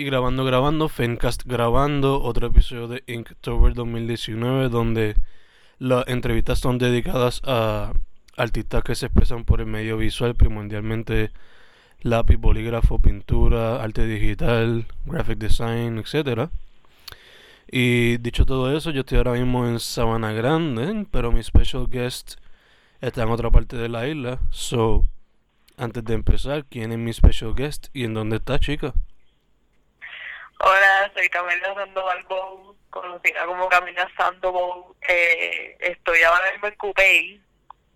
Y grabando, grabando, Fencast grabando, otro episodio de Inktober 2019, donde las entrevistas son dedicadas a artistas que se expresan por el medio visual, primordialmente lápiz, bolígrafo, pintura, arte digital, graphic design, etc. Y dicho todo eso, yo estoy ahora mismo en Sabana Grande, pero mi special guest está en otra parte de la isla. So, antes de empezar, ¿quién es mi special guest y en dónde está, chica? Hola, soy Camila Sandoval Bow, conocida como Camila Sandoval. Eh, estoy ahora mismo en Coupey,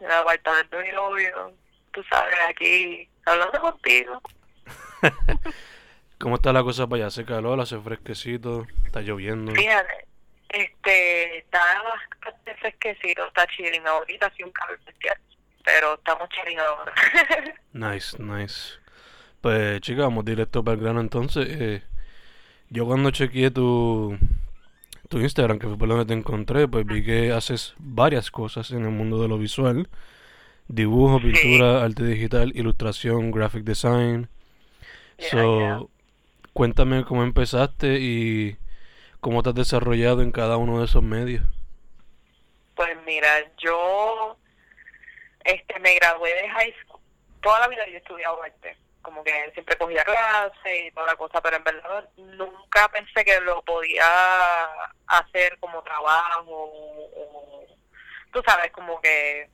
en el apartamento de mi novio. Tú sabes, aquí hablando contigo. ¿Cómo está la cosa para allá? ¿Hace calor? ¿Hace fresquecito? ¿Está lloviendo? Fíjate, este, está bastante fresquecito, está chilling. Ahorita sí un calor especial, pero estamos chilling ahora. nice, nice. Pues, chica, vamos directo para el grano entonces. Eh, yo cuando chequeé tu, tu Instagram, que fue por donde te encontré, pues vi que haces varias cosas en el mundo de lo visual. Dibujo, pintura, arte digital, ilustración, graphic design. so, cuéntame cómo empezaste y cómo te has desarrollado en cada uno de esos medios. Pues mira, yo este me gradué de high school. Toda la vida yo he estudiado arte como que siempre cogía clase y toda la cosa, pero en verdad nunca pensé que lo podía hacer como trabajo o, tú sabes, como que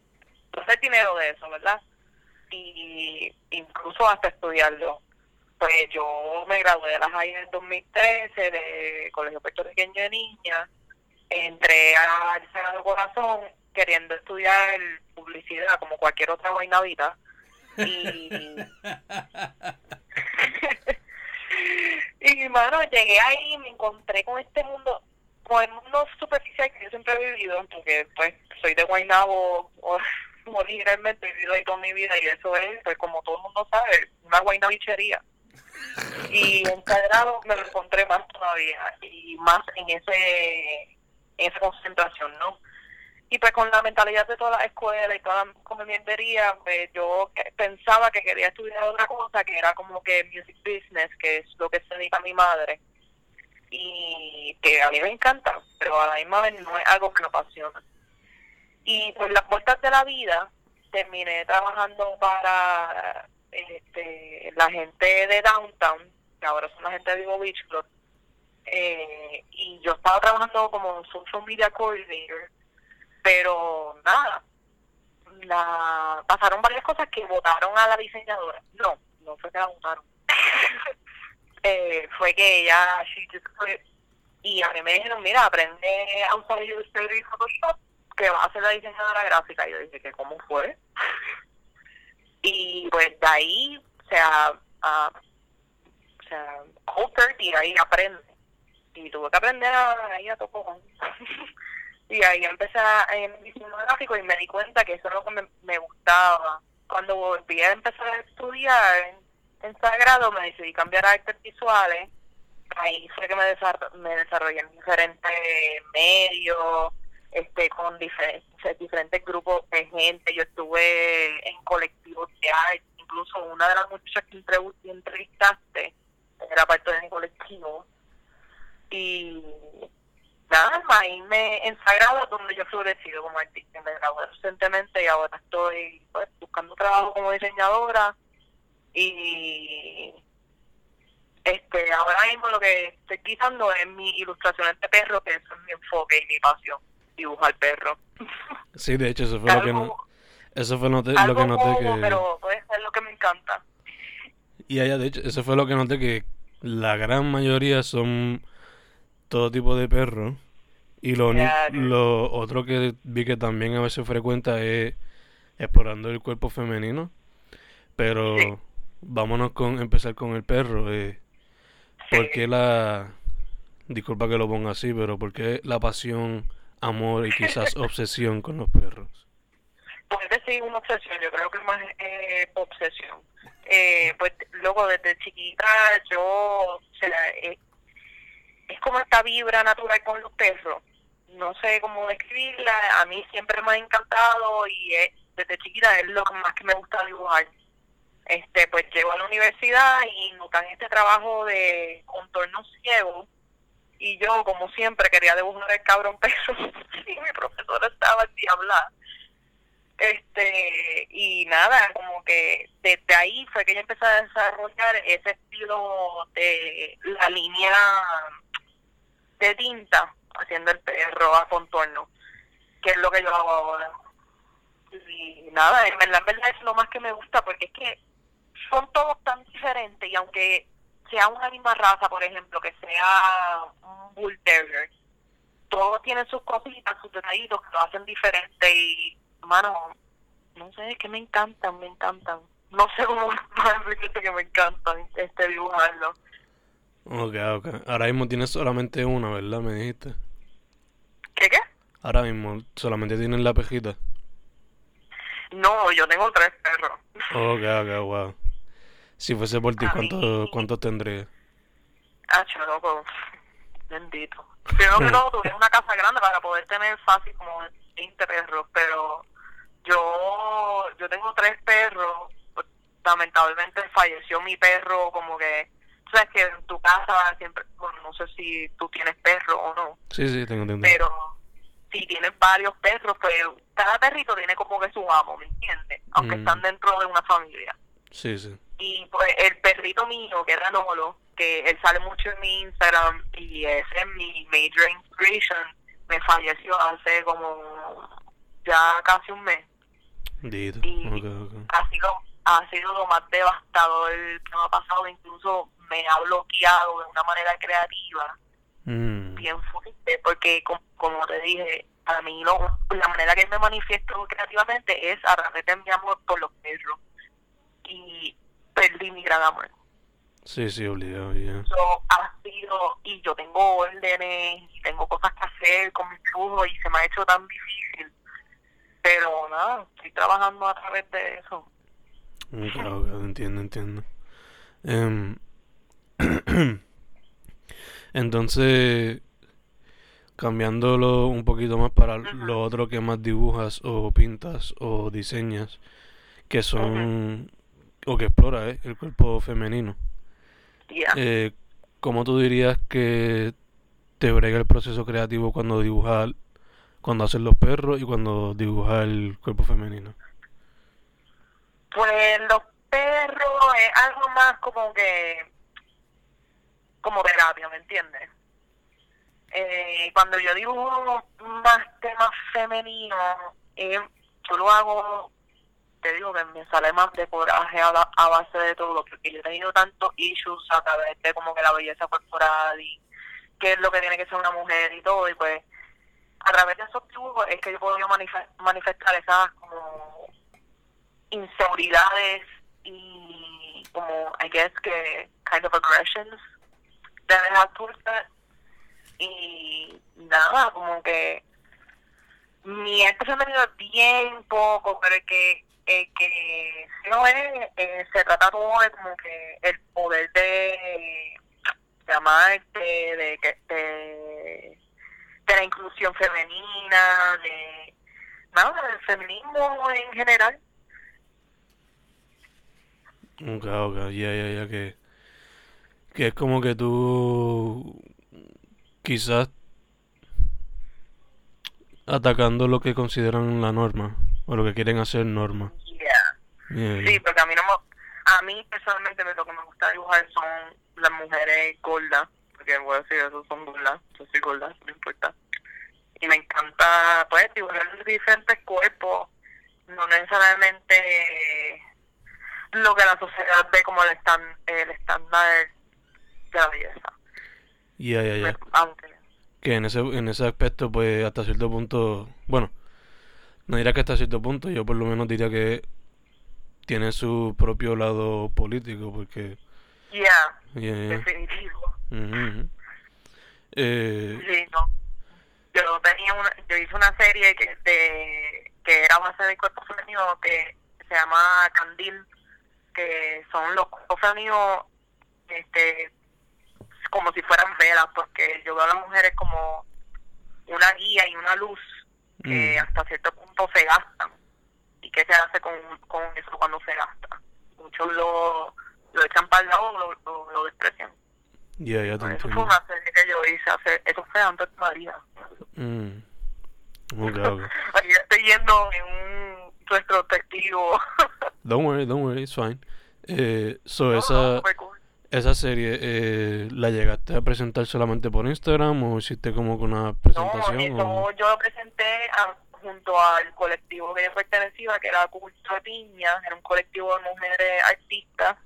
sé dinero de eso, ¿verdad? Y incluso hasta estudiarlo. Pues yo me gradué de la high en 2013 de Colegio Puertorriqueño de Niñas, entré al Sagrado Corazón queriendo estudiar publicidad como cualquier otra guaynavita y, y mano, llegué ahí y me encontré con este mundo, con el mundo superficial que yo siempre he vivido, porque pues soy de Guaynabo, originalmente he vivido ahí toda mi vida y eso es, pues como todo el mundo sabe, una guaynabichería. Y en Sagrado me lo encontré más todavía y más en ese en esa concentración, ¿no? Y pues con la mentalidad de toda la escuela y toda la convenientería, pues yo pensaba que quería estudiar otra cosa que era como que music business, que es lo que se dedica a mi madre. Y que a mí me encanta, pero a la misma vez no es algo que me apasiona. Y pues las vueltas de la vida, terminé trabajando para este, la gente de Downtown, que ahora son la gente de Vivo Beach Club. Eh, y yo estaba trabajando como social media coordinator pero nada, la pasaron varias cosas que votaron a la diseñadora. No, no fue que la votaron. eh, fue que ella, she just y a mí me dijeron, mira, aprende a usar Illustrator y Photoshop, que va a ser la diseñadora gráfica. Y yo dije, que ¿cómo fue? y pues de ahí, o sea, uh, o sea, y ahí aprende. Y tuve que aprender a, ahí a tocar. Y ahí empecé en diseño gráfico y me di cuenta que eso es lo que me, gustaba. Cuando volví a empezar a estudiar en, Sagrado, me decidí cambiar a artes visuales. Ahí fue que me, me desarrollé en diferentes medios, este con diferentes, diferentes grupos de gente. Yo estuve en colectivos de arte. Incluso una de las muchachas que entrevistaste era parte de mi colectivo. Y nada más me en Sagrado donde yo he florecido como artista me gradué recientemente y ahora estoy pues, buscando trabajo como diseñadora y este ahora mismo lo que estoy quitando es mi ilustración de perro que eso es mi enfoque y mi pasión dibujar perro sí de hecho eso fue lo que no, eso fue lo que noté que pero pues, es lo que me encanta y allá de hecho eso fue lo que noté que la gran mayoría son todo tipo de perros. Y lo, lo otro que vi que también a veces frecuenta es explorando el cuerpo femenino. Pero vámonos con empezar con el perro. Eh, ¿Por qué la, disculpa que lo ponga así, pero ¿por qué la pasión, amor y quizás obsesión con los perros? Puede decir una obsesión, yo creo que más eh, obsesión. Eh, pues luego desde chiquita yo, o sea, eh, es como esta vibra natural con los perros. No sé cómo describirla, a mí siempre me ha encantado y es, desde chiquita es lo más que me gusta dibujar. Este, pues llego a la universidad y notan este trabajo de contorno ciego y yo, como siempre, quería dibujar el cabrón perro y mi profesora estaba diabla este y nada como que desde ahí fue que yo empecé a desarrollar ese estilo de la línea de tinta haciendo el perro a contorno que es lo que yo hago ahora y nada en verdad, en verdad es lo más que me gusta porque es que son todos tan diferentes y aunque sea una misma raza por ejemplo que sea un bull terrier todos tienen sus cositas sus detallitos que lo hacen diferente y mano, no sé, es que me encantan, me encantan. No sé cómo decirte que me encantan este dibujarlo. Ok, ok. Ahora mismo tienes solamente una, ¿verdad? Me dijiste. ¿Qué qué? Ahora mismo solamente tienes la pejita. No, yo tengo tres perros. Ok, ok, wow. Si fuese por ti, ¿cuántos cuánto tendría? Ah, loco. Bendito. Primero que todo, tuve una casa grande para poder tener fácil como 20 perros, pero yo yo tengo tres perros. Lamentablemente falleció mi perro, como que, sabes que en tu casa siempre, bueno, no sé si tú tienes perro o no. Sí, sí, tengo, tengo. Pero si tienes varios perros, pues cada perrito tiene como que su amo, ¿me entiendes? Aunque Mm. están dentro de una familia. Sí, sí. Y pues el perrito mío, que era Nolo, que él sale mucho en mi Instagram y ese es mi major inspiration, me falleció hace como ya casi un mes. Dito. Y Ok, ok. ha sido ha sido lo más devastador que me ha pasado, incluso me ha bloqueado de una manera creativa Mm. bien fuerte, porque com- como te dije, a mí lo, la manera que me manifiesto creativamente es a través de mi amor por los perros. Y perdí mi gran amor. Sí, sí, obligado, ya. Eso ha sido, y yo tengo órdenes, y tengo cosas que hacer con mi flujo, y se me ha hecho tan difícil. Pero nada, estoy trabajando a través de eso. Entiendo, entiendo. Em, entonces, cambiándolo un poquito más para lo otro que más dibujas o pintas o diseñas, que son, o que exploras, ¿eh? el cuerpo femenino. Eh, ¿cómo tú dirías que te brega el proceso creativo cuando dibujas, cuando haces los perros y cuando dibujas el cuerpo femenino? Pues los perros es algo más como que como terapia, ¿me entiendes? Eh, cuando yo dibujo más temas femeninos, eh, yo lo hago, te digo que me sale más de coraje a, ba- a base de todo, porque yo he tenido tantos issues a través de como que la belleza corporal y qué es lo que tiene que ser una mujer y todo, y pues a través de esos dibujos es que yo puedo manifestar esas como inseguridades y como I guess que kind of aggressions have towards that y nada como que mi arte femenino bien poco pero el que el que no es eh, se trata todo de como que el poder de de amarte de que de, de la inclusión femenina de nada del feminismo en general Ok, ok, ya, ya, ya, que, que es como que tú quizás atacando lo que consideran la norma o lo que quieren hacer norma. yeah Yeah, Sí, porque a mí no me, a mí personalmente lo que me gusta dibujar son las mujeres gordas, porque voy a decir eso, son gordas, yo soy gorda, no importa. Y me encanta, pues, dibujar diferentes cuerpos, no necesariamente lo que la sociedad ve como el, estándar de la belleza. ya, ya, ya. Aunque, Que en ese, en ese aspecto, pues hasta cierto punto, bueno, no diría que hasta cierto punto, yo por lo menos diría que tiene su propio lado político, porque... yeah, yeah, yeah. definitivo. Eh, Sí, no. Yo tenía una, yo hice una serie que de que era base de cuerpo femenino que se llama Candil, que son los cuerpos femeninos este como si fueran velas, porque yo veo a las mujeres como una guía y una luz que Mm. hasta cierto punto se gastan. ¿Y qué se hace con, con eso cuando se gasta? Muchos lo, lo echan para el lado o lo, lo, lo desprecian. ya, ya te Eso fue una serie que yo hice hace, eso fue antes de María. Mm. Ok, ok. Aquí estoy yendo en un retrospectivo. Don't worry, don't worry, it's fine. Eh, so, No, no, esa, esa serie, eh, ¿la llegaste a presentar solamente por Instagram o hiciste como que una No, presentación? o- eso yo lo presenté a- junto al colectivo que yo pertenecía, que era Culto de Piña, era un colectivo de mujeres artistas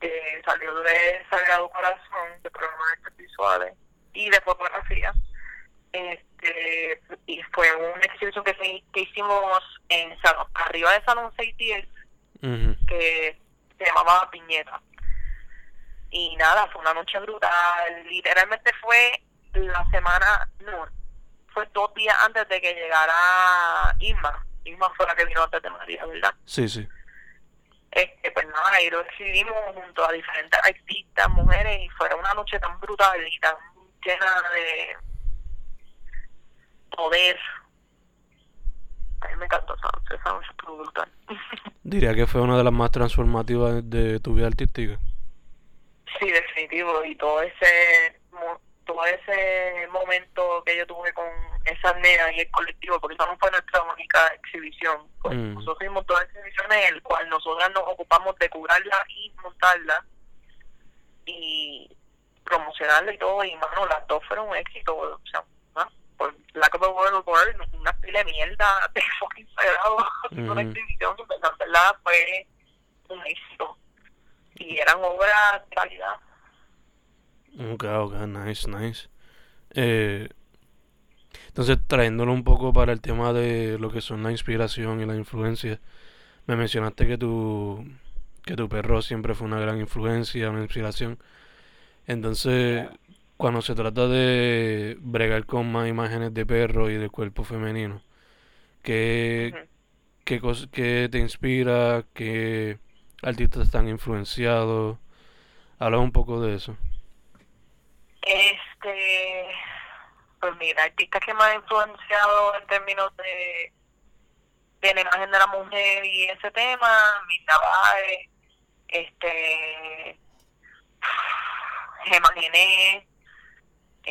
que salió de Sagrado Corazón, de programas de artes visuales y de fotografía. Este, y fue una exhibición que, hicimos en Salón- arriba de Salón 610 Que se llamaba Piñeta. Y nada, fue una noche brutal. Literalmente fue la semana, no, fue dos días antes de que llegara Irma. Irma fue la que vino antes de María, ¿verdad? Sí, sí. Este, pues nada, y lo decidimos junto a diferentes artistas, mujeres, y fue una noche tan brutal y tan llena de poder. A mí me encantó esa noche, esa noche estuvo brutal. Diría que fue una de las más transformativas de tu vida artística. Sí, definitivo. Y todo ese todo ese momento que yo tuve con esas nenas y el colectivo, porque esa no fue nuestra única exhibición. Pues Mm. Nosotros hicimos todas las exhibiciones, el cual nosotras nos ocupamos de curarla y montarla y promocionarla y todo. Y, mano, las dos fueron un éxito. O sea. Por la Copa World World, una pila de mierda de fucking sagrado haciendo una exhibición que, en verdad, fue un éxito. Y eran obras de calidad. Ok, ok, nice, nice. Eh, entonces, trayéndolo un poco para el tema de lo que son la inspiración y la influencia, me mencionaste que tu, que tu perro siempre fue una gran influencia, una inspiración. Entonces, cuando se trata de bregar con más imágenes de perro y de cuerpo femenino, ¿qué, qué, cos- qué te inspira? ¿Qué artistas están influenciados? Habla un poco de eso. Este, pues mira, artistas que me han influenciado en términos de, de la imagen de la mujer y ese tema, Baez, este, Gemma Gené,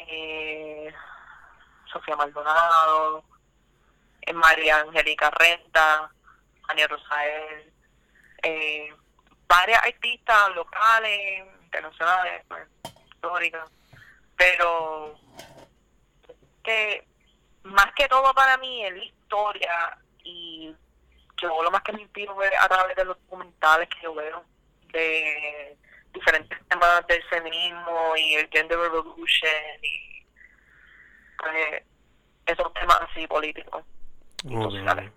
eh, Sofía Maldonado, eh, María Angélica Renta, Ania Rosael, eh, varias artistas locales, internacionales, pues, históricas, pero que más que todo para mí es la historia y yo lo más que me inspiro a través de los documentales que yo veo de diferentes temas del feminismo y el gender revolution y pues, esos temas así políticos y Ok, sociales.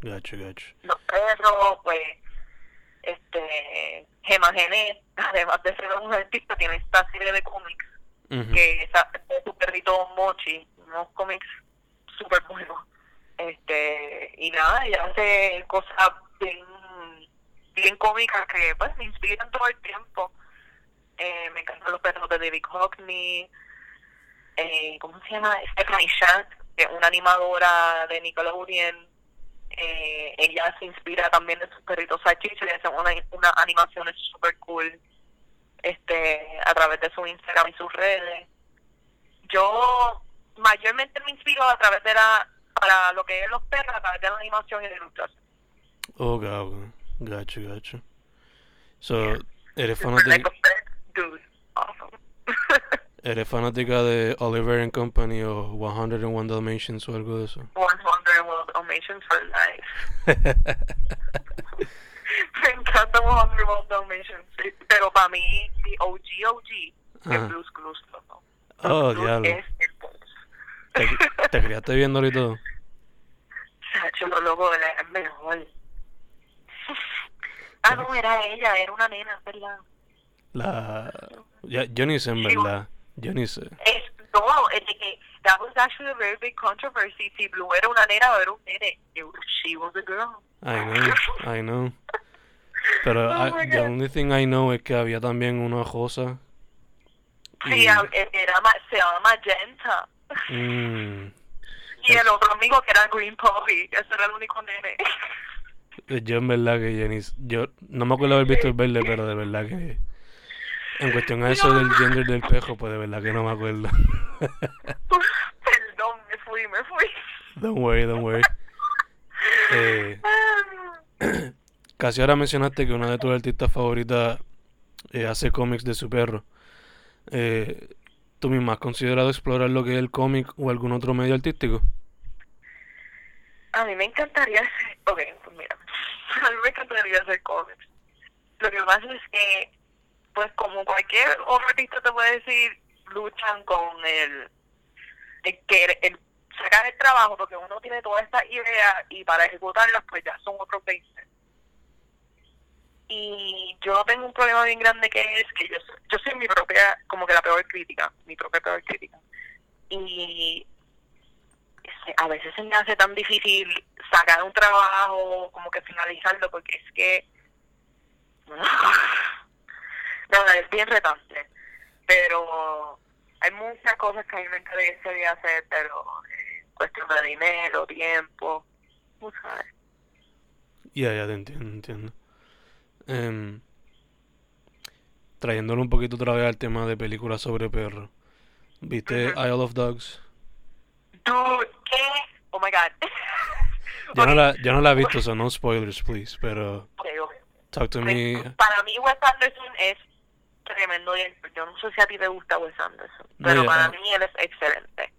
Gacho, gacho. Los perros, pues, este, Gemma Genet, además de ser un artista, tiene esta serie de cómics que esa, su perrito Mochi, unos cómics súper buenos. Este, y nada, ella hace cosas bien, bien cómicas que pues me inspiran todo el tiempo. Eh, me encantan los perros de David Hockney, eh, ¿cómo se llama? Stephanie Shank, que es una animadora de Nickelodeon. Eh, ella se inspira también de sus perritos salchichos y hace una, una animaciones super cool este a través de su Instagram y sus redes. Yo mayormente me inspiro a través de la para lo que es los perros a través de la animación y la ilustración. Ok, ok. Gacho, gacho. So, ¿eres fanática, dude. Awesome. ¿eres fanática de Oliver and Company o 101 Dalmatians o algo de eso? 101 Dalmatians for life. Me encanta 101 Dalmatians. Pero para mí, mi OG OG es Blues Clues. loco. Oh, diablo. es el. ¿Te, te criaste viéndolo y todo? Sacho, lo loco, era el mejor. Ah, no, era ella, era una nena, ¿verdad? La... Yo ni sé, en verdad. Yo ni sé. Es, lo es de que that was actually a very big controversy. Si Blue era una nena o era un nene. It, she was a girl. I know, I know. Pero Oh I- the only thing I know es que había también una cosa. Sí, y- a- era, ma- se llama Magenta. mm, Y el otro amigo que era Green Poppy. Ese era el único nene. Yo en verdad que Jenny, yo no me acuerdo haber visto el verde, pero de verdad que en cuestión a eso del gender del pejo, pues de verdad que no me acuerdo. Perdón, me fui, me fui. don't worry, don't worry. Eh, casi ahora mencionaste que una de tus artistas favoritas eh, hace cómics de su perro. Eh, ¿Tú misma has considerado explorar lo que es el cómic o algún otro medio artístico? A mí me encantaría. Ok, pues mira. A mí me encantaría hacer cómics. Lo que pasa es que, pues como cualquier otro artista te puede decir, luchan con el... el que el, sacar el trabajo, porque uno tiene todas estas ideas y para ejecutarlas, pues ya son otros 20. Y yo tengo un problema bien grande que es que yo, yo soy mi propia, como que la peor crítica, mi propia peor crítica. Y a veces se me hace tan difícil sacar un trabajo, como que finalizarlo, porque es que... No, no, es bien retante. Pero hay muchas cosas que a mí me interesaría hacer, pero eh, cuestión de dinero, tiempo, tú sabes. Ya, ya te entiendo, entiendo. Em, trayéndolo un poquito otra vez al tema de películas sobre perros. ¿Viste Ujú. Isle of Dogs? Dude, ¿qué? Oh my god. Yo no la, yo no la he visto, so no spoilers, please, pero ok. talk to me. Para mí Wes Anderson es tremendo director. Yo no sé si a ti te gusta Wes Anderson, No, pero ya, para ah. mí él es excelente.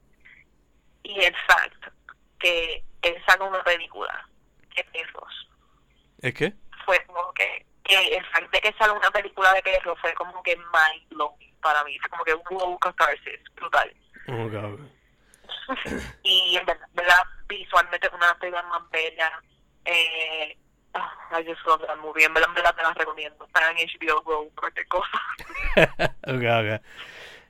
Y el fact que él saca una película de perros ¿Es qué? fue como que, que el fact de que salga una película de perros fue como que mind blowing para mí. Fue como que wow, catharsis, brutal. Oh, God. y en verdad, verdad, visualmente es una películas más bellas. Eh, ah, I just love that movie. En verdad, en verdad te las recomiendo. Está en HBO Go, cualquier cosa. Ok, ok.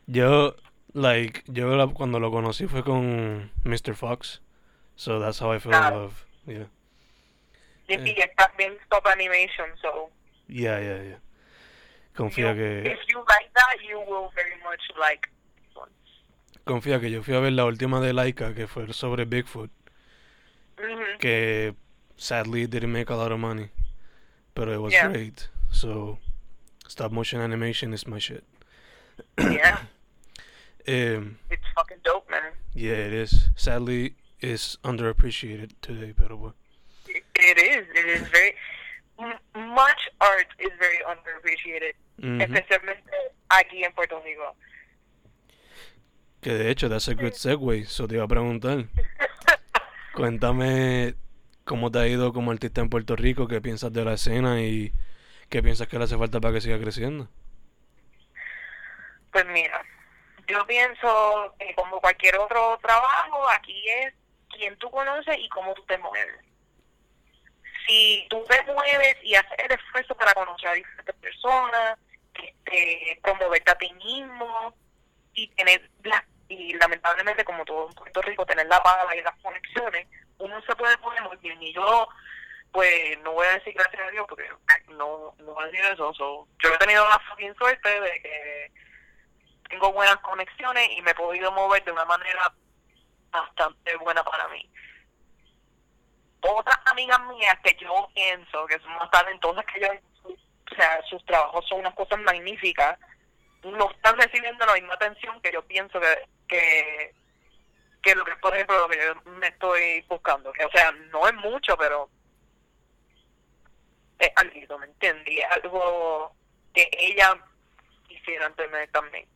Yo, like, yo la- cuando lo conocí fue con Mr. Fox. So that's how I fell in love. Yeah. Y, Eh. y está bien stop animation, so Yeah, yeah, yeah. Confía you- que, if you like that, you will very much like. Confía que yo fui a ver la última de Laika, que fue sobre Bigfoot, Mhm. que sadly didn't make a lot of money, pero it was Yeah. great. So, stop motion animation is my shit. Yeah, Um, it's fucking dope, man. yeah, it is. Sadly, it's underappreciated today, pero bueno. It, it is. It is very m- much art is very underappreciated, Ujú. especialmente aquí en Puerto Rico. Que de hecho, that's a good segue. So te iba a preguntar. Cuéntame cómo te ha ido como artista en Puerto Rico, qué piensas de la escena y qué piensas que le hace falta para que siga creciendo. Pues mira, yo pienso que como cualquier otro trabajo, aquí es quién tú conoces y cómo tú te mueves. Si tú te mueves y haces el esfuerzo para conocer a diferentes personas, este, promoverte a ti mismo y tener las y lamentablemente como todo en Puerto Rico tener la paga y las conexiones, uno se puede poner muy bien y yo pues no voy a decir gracias a Dios porque no, no voy a decir eso. so, yo he tenido la suerte de que tengo buenas conexiones y me he podido mover de una manera bastante buena para mí. Otras amigas mías que yo pienso que son más talentosas que yo, o sea, sus trabajos son unas cosas magníficas, no están recibiendo la misma atención que yo pienso que, que, que lo que, por ejemplo, lo que yo me estoy buscando. O sea, no es mucho, pero es algo, ¿me es algo que ella quisiera tener también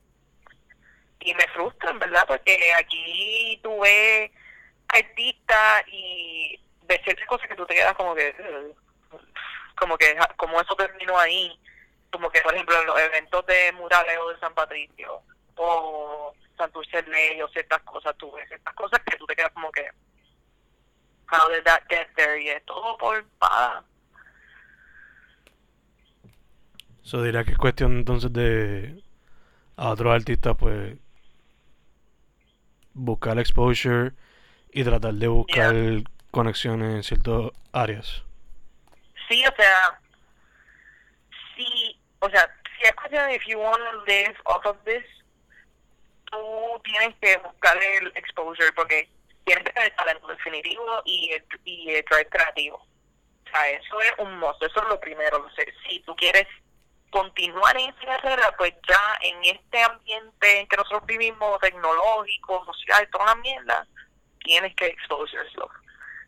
y me frustran, ¿verdad? Porque aquí tú ves artistas y ves ciertas cosas que tú te quedas como que, como que, como eso terminó ahí, como que, por ejemplo, en los eventos de Muraleo de San Patricio o Santurce Ley o ciertas cosas, tú ves ciertas cosas que tú te quedas como que, how did that get there? Y es todo por paga. Eso diría que es cuestión entonces de a otros artistas pues buscar exposure y tratar de buscar conexiones en ciertas áreas. Sí, o sea, sí, o sea, si es cuestión if you want to live off of this, tú tienes que buscar el exposure porque tienes que tener talento definitivo y el, y el drive creativo. O sea, eso es un must, eso es lo primero. si tú quieres continuar en esa carrera, pues ya en este ambiente en que nosotros vivimos, tecnológico, social, toda la mierda, tienes que expose yourself.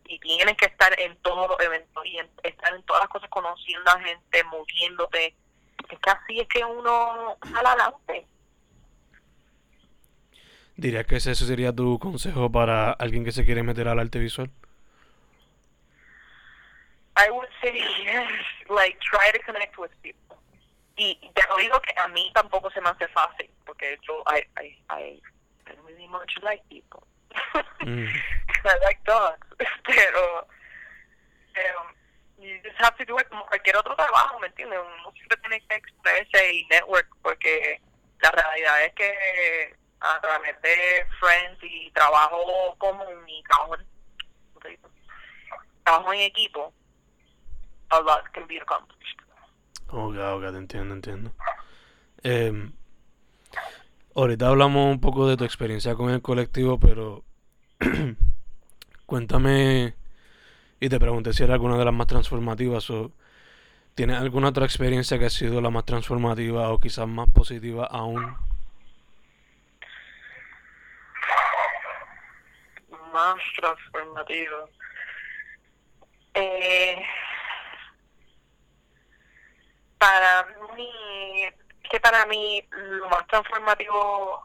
Y tienes que estar en todos los eventos y estar en todas las cosas, conociendo a gente, moviéndote. Es que así es que uno sale adelante. ¿Dirías que ese sería tu consejo para alguien que se quiere meter al arte visual? I would say yes, like try to connect with people. Y te lo digo que a mí tampoco se me hace fácil, porque yo, I, I, I, I really much like people. mm. I like dogs. Pero, pero, you just have to do it como cualquier otro trabajo, ¿me entiendes? Uno siempre tiene que expresarse y network, porque la realidad es que a través de friends y trabajo común y trabajo trabajo en equipo, a lot can be accomplished. Ok, ok, te entiendo, entiendo. Eh, ahorita hablamos un poco de tu experiencia con el colectivo, pero cuéntame y te pregunté si era alguna de las más transformativas o tienes alguna otra experiencia que ha sido la más transformativa o quizás más positiva aún. Más transformativa. Eh, para mí, que para mí lo más transformativo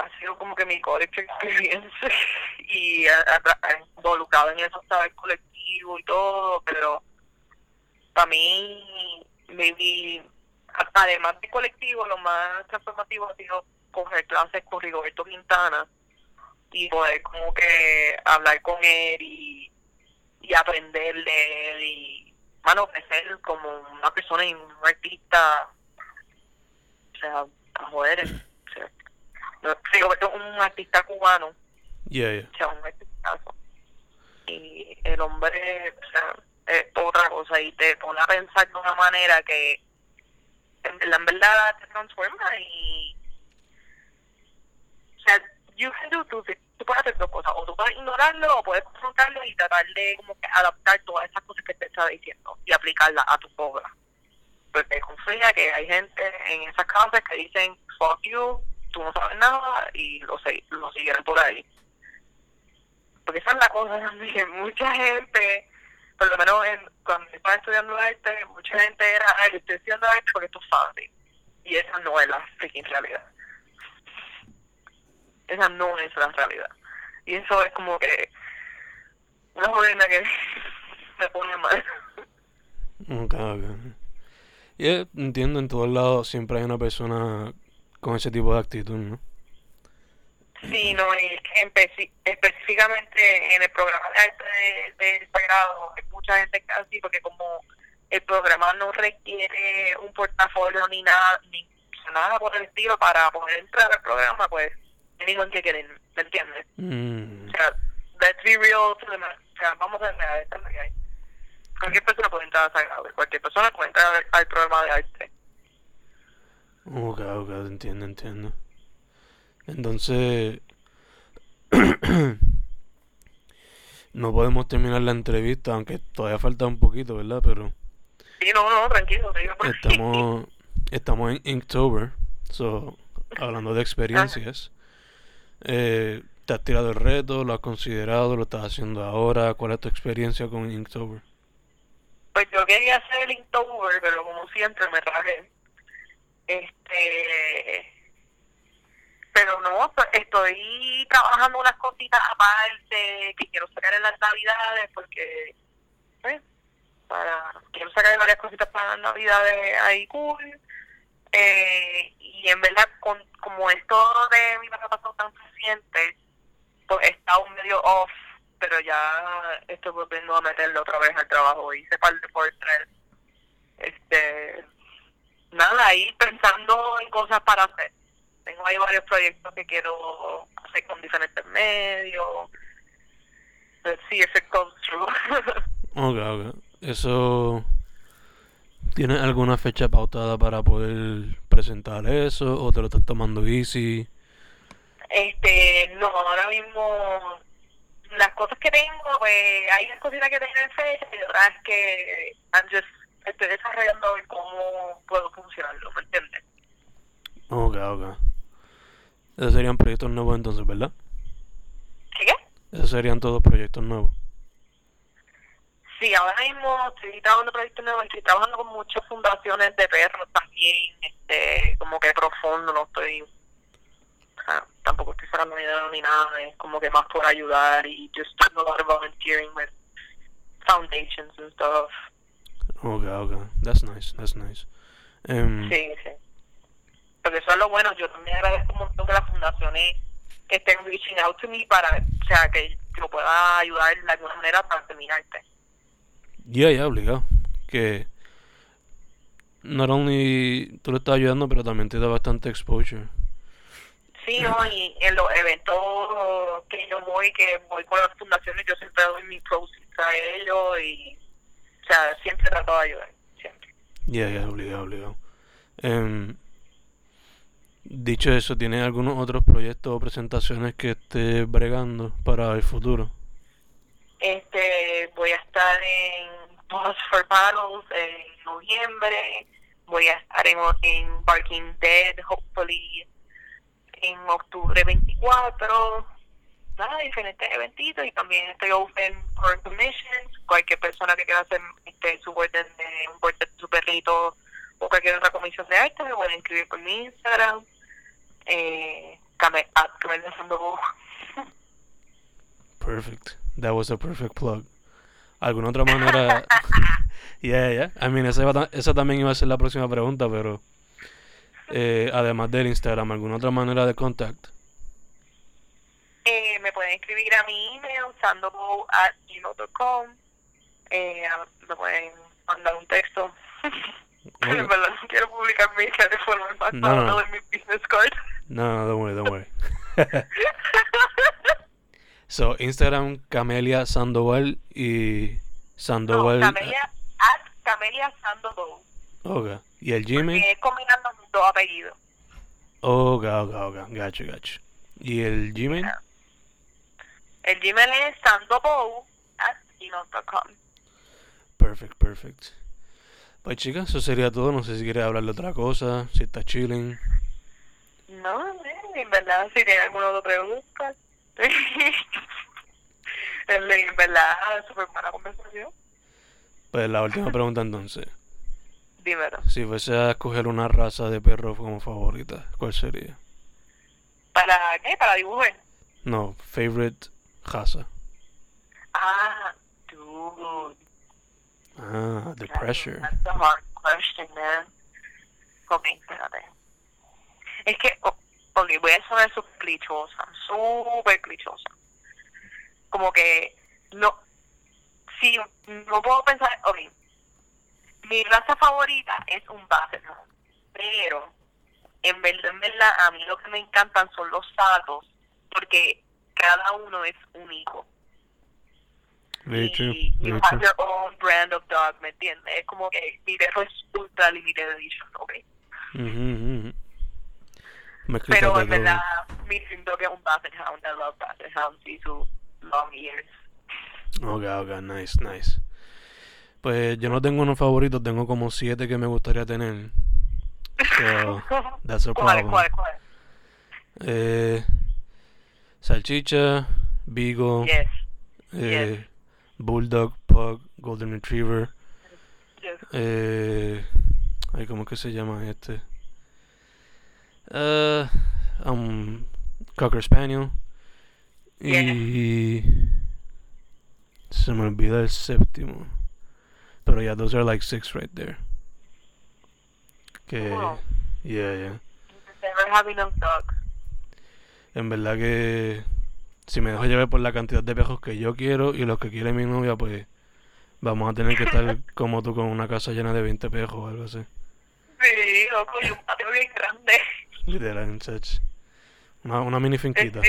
ha sido como que mi college experience y involucrado en eso estaba el colectivo y todo, pero para mí, maybe, además de colectivo, lo más transformativo ha sido coger clases con Rigoberto Quintana y poder como que hablar con él y, y aprender de él y mano, crecer como una persona y un artista, o sea, a joder, o sea, no, un artista cubano, yeah, o sea, un artistazo, y el hombre, o sea, es otra cosa, y te pone a pensar de una manera que en verdad, en verdad te transforma y, o sea, you can do two things. Tú puedes hacer dos cosas, o tú puedes ignorarlo o puedes confrontarlo y tratar de como que adaptar todas esas cosas que te está diciendo y aplicarlas a tu obra. Porque confía que hay gente en esas casas que dicen, fuck you, tú no sabes nada y lo, lo siguen por ahí. Porque esa es la cosa también, mucha gente, por lo menos en, cuando estaba estudiando arte, mucha gente era, ay, estoy estudiando arte porque esto es fácil. Y esa no es la realidad esa no es la realidad. Y eso es como que una jodida que me pone mal. Ok, ok. Y entiendo, en todos lados siempre hay una persona con ese tipo de actitud, ¿no? Sí, no, y específicamente en el programa de arte de, de grado hay mucha gente que así, porque como el programa no requiere un portafolio ni nada, ni nada por el estilo para poder entrar al programa, pues anyone que quieren, ¿me entiendes? Mm. O sea, let's be real to the O sea, vamos a ver, esta es la que hay. Cualquier persona puede entrar a Sagrado, cualquier persona puede entrar al programa de arte. Ok, ok, entiendo, entiendo. Entonces, no podemos terminar la entrevista, aunque todavía falta un poquito, ¿verdad? Pero... Sí, no, no, tranquilo. Estamos, estamos en Inktober, so, hablando de experiencias. Eh, ¿Te has tirado el reto? ¿Lo has considerado? ¿Lo estás haciendo ahora? ¿Cuál es tu experiencia con Inktober? Pues yo quería hacer el Inktober, pero como siempre me traje. Este. Pero no, pues, estoy trabajando unas cositas aparte que quiero sacar en las navidades porque. Pues, para quiero sacar varias cositas para las navidades ahí cool. Eh, y en verdad, con, como esto de mi papá pasó tan reciente, pues está un medio off, pero ya estoy volviendo a meterlo otra vez al trabajo. Hice par de portraits. Este, nada, ahí pensando en cosas para hacer. tengo ahí varios proyectos que quiero hacer con diferentes medios. Let's see if it goes through. Ok, ok. Eso... ¿Tienes alguna fecha pautada para poder presentar eso? ¿O te lo estás tomando easy? Este, no, ahora mismo las cosas que tengo, pues hay unas cositas que tengo en fecha y otras que I'm just, estoy desarrollando a ver cómo puedo funcionarlo, ¿me entiendes? Ok, ok. Esos serían proyectos nuevos entonces, ¿verdad? ¿Sí qué? Esos serían todos proyectos nuevos. Sí, ahora mismo estoy trabajando proyectos nuevos, estoy trabajando con muchas fundaciones de perros también, este, como que profundo, no estoy, o sea, tampoco estoy sacando dinero ni nada, es como que más por ayudar y just doing a lot of volunteering with foundations and stuff. Ok, ok. That's nice, that's nice. Em, Sí, sí. Porque eso es lo bueno, yo también agradezco un montón que las fundaciones estén reaching out to me para, o sea, que yo pueda ayudar de alguna manera para terminarte. Ya, ya, obligado. Que not only tú le estás ayudando, pero también te da bastante exposure. Sí, ¿no? y en los eventos que yo voy, que voy con las fundaciones, yo siempre doy mi proceeds a ellos y, sea, siempre trato de ayudar, siempre. Ya, ya, obligado, obligado. Em, dicho eso, ¿tienes algunos otros proyectos o presentaciones que estés bregando para el futuro? Este, voy a estar en Pause for Battles en noviembre, voy a estar en, en Barking Dead, hopefully, en octubre 24, nada, diferentes eventitos y también estoy open for commissions, cualquier persona que quiera hacer este, su orden de un de su perrito o cualquier otra comisión de arte me pueden escribir por mi Instagram, eh, Sandoval. Perfect. That was a perfect plug. ¿Alguna otra manera? Yeah, yeah. I mean, esa, iba esa también iba a ser la próxima pregunta, pero eh, además del Instagram, ¿alguna otra manera de contact? Eh, me pueden escribir a mi email, sandobo at gmail.com. Eh, me pueden mandar un texto. En verdad no quiero publicar mi teléfono, es más No, no. no mi business card. No, no, don't worry, don't worry. so, Instagram, Camelia Sandoval y no, Sandoval. Camelia, at Camelia Sandoval. Ok. ¿Y el Gmail? Que es combinando dos apellidos. Ok, ok, ok. Gacho, gacho. ¿Y el Gmail? El Gmail es sandobo at gmail.com. Perfect, perfect. Pues chicas, eso sería todo. No sé si quieres hablar de otra cosa, si estás chilling. No, en verdad, si tiene alguna otra pregunta. en verdad, súper buena conversación. Pues la última pregunta entonces. Dímelo. Si fuese a escoger una raza de perro como favorita, ¿cuál sería? ¿Para qué? ¿Para dibujar? No, favorite raza. Ah, dude. Ah, the that's- pressure. That's a hard question, man. Ok, espérate. Es que, oh, ok, voy a sonar súper clichosa, súper clichosa. Como que, no, si no puedo pensar, ok, mi raza favorita es un Basset pero en verdad, en verdad, a mí lo que me encantan son los satos, porque cada uno es único. True, y you very have true. your own brand of dog, ¿me entiendes? Es como que mi perro es ultra limited edition, ¿ok? Pero de en verdad, mi dog es un Basset Hound. I love Basset Hounds y sus long ears. Ok, ok, nice, nice. Pues yo no tengo unos favoritos, tengo como siete que me gustaría tener. So, that's a ¿Cuál, problem. cuál, cuál? Eh, salchicha, Beagle, Yes, eh, Bulldog, Pug, Golden Retriever. yes. Eh, ay, ¿cómo que se llama este? Eh, um, Cocker Spaniel. Y se me olvida el séptimo. Pero yeah, those are like six right there. Okay. Wow. yeah, yeah. Never have enough dogs. En verdad que si me dejo llevar por la cantidad de pejos que yo quiero y los que quiere mi novia, pues vamos a tener que estar como tú con una casa llena de 20 pejos o algo así. Sí, loco, y un patio bien grande. Literal, chach. Una, una mini finquita.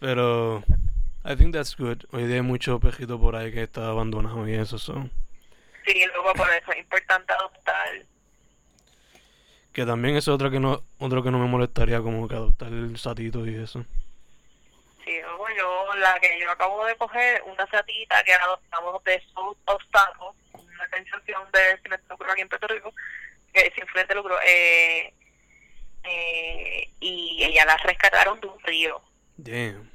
Pero I think that's good. Hoy día hay mucho pejito por ahí que está abandonado y eso son. Sí, luego por eso es importante adoptar. Que también es otro que no otro que no me molestaría como que adoptar el satito y eso. Sí, luego yo, la que yo acabo de coger, una satita que adoptamos de South of Taco, una organización de de lucro aquí en Puerto Rico, que sin fines de lucro, eh, eh, y ella la rescataron de un río, Damn.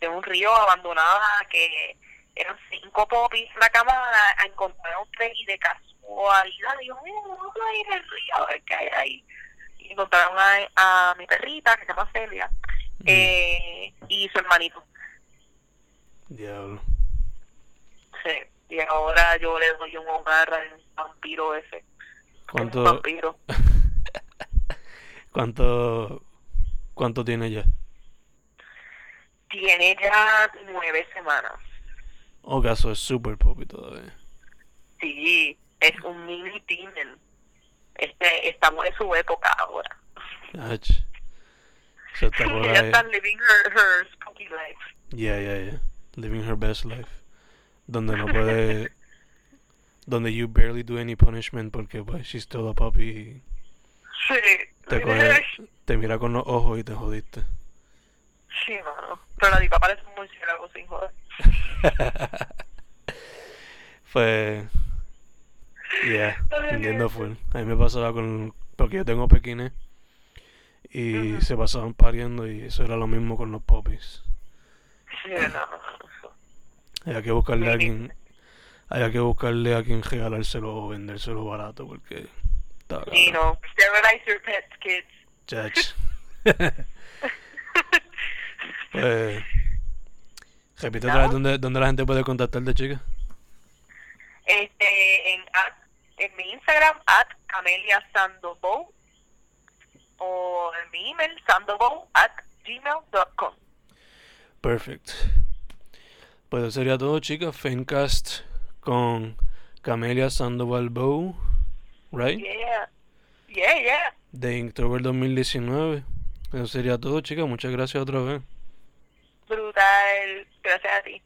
de un río abandonada que eran cinco popis en la cámara, encontraron tres y de casualidad dijo, "Mira, vamos a ir al río a ver qué hay ahí. Y encontraron a, a mi perrita, que se llama Celia, eh, y su hermanito. Diablo. Sí, y ahora yo le doy un hogar al vampiro ese. Un ¿Cuánto vampiro. cuánto cuánto tiene ya? Tiene ya nueve semanas. O caso es super popi todavía. Sí, es un mini demon. Este, estamos en su época ahora. Está por Ella está living her, her spooky life. Yeah, yeah, yeah. Living her best life. Donde no puede. donde you barely do any punishment porque pues she's still a puppy Sí, te coge, te mira con los ojos y te jodiste. sí, mano. Pero la dipa parece un murciélago sin joder. Pues. Yeah, entiendo full. A mí me pasaba con. Porque yo tengo pequines. Y Ujú. se pasaban pariendo y eso era lo mismo con los puppies. Sí, no. Había que buscarle a quien. Había que buscarle a quien regalárselo o vendérselo barato porque. Sí, no. Sterilize your pets, kids. Chach. pues. Repite otra vez dónde, dónde la gente puede contactarte, chica. este en en mi Instagram at Camelia Sandobow o en mi email sandobow at gmail.com Perfect. Pues eso sería todo, chicas. Fencast con Camelia Sandoval Bow, right? yeah yeah yeah De Inktober 2019. Eso sería todo, chicas. Muchas gracias otra vez. brutal gracias a ti